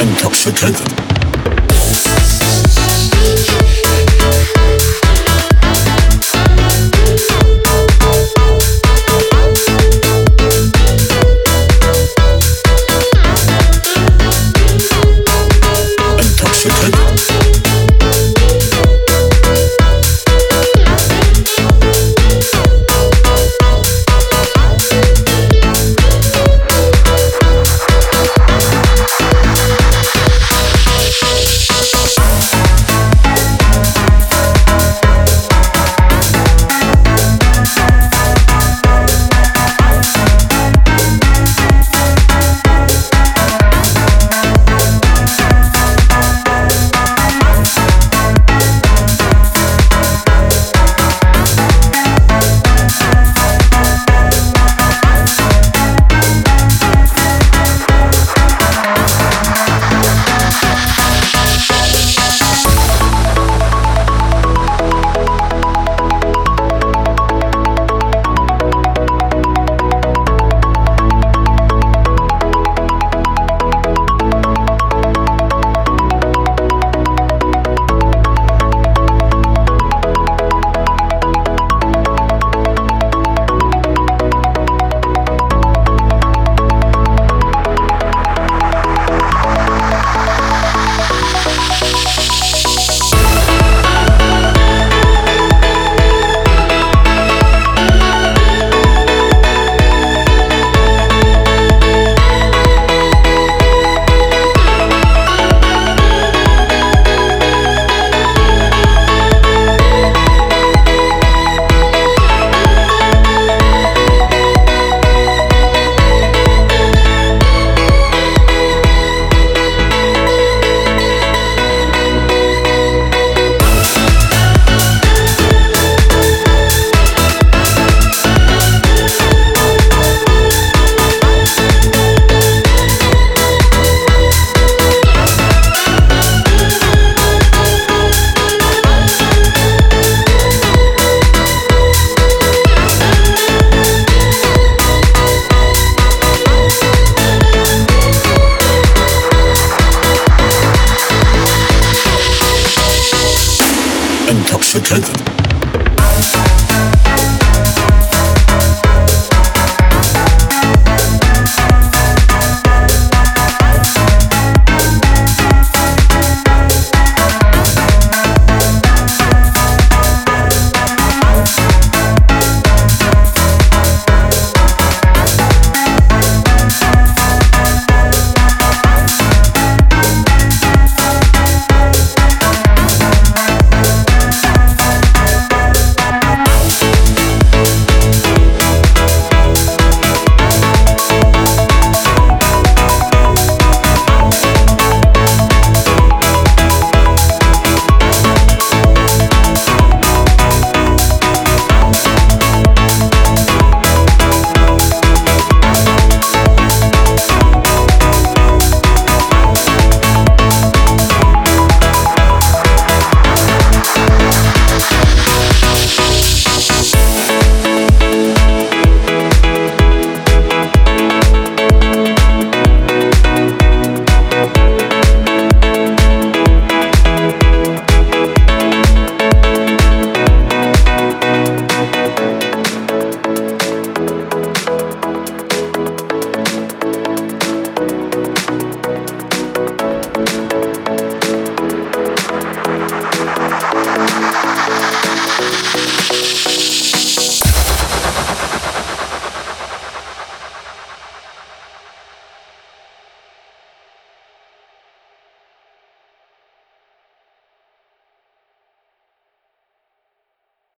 intoxicated.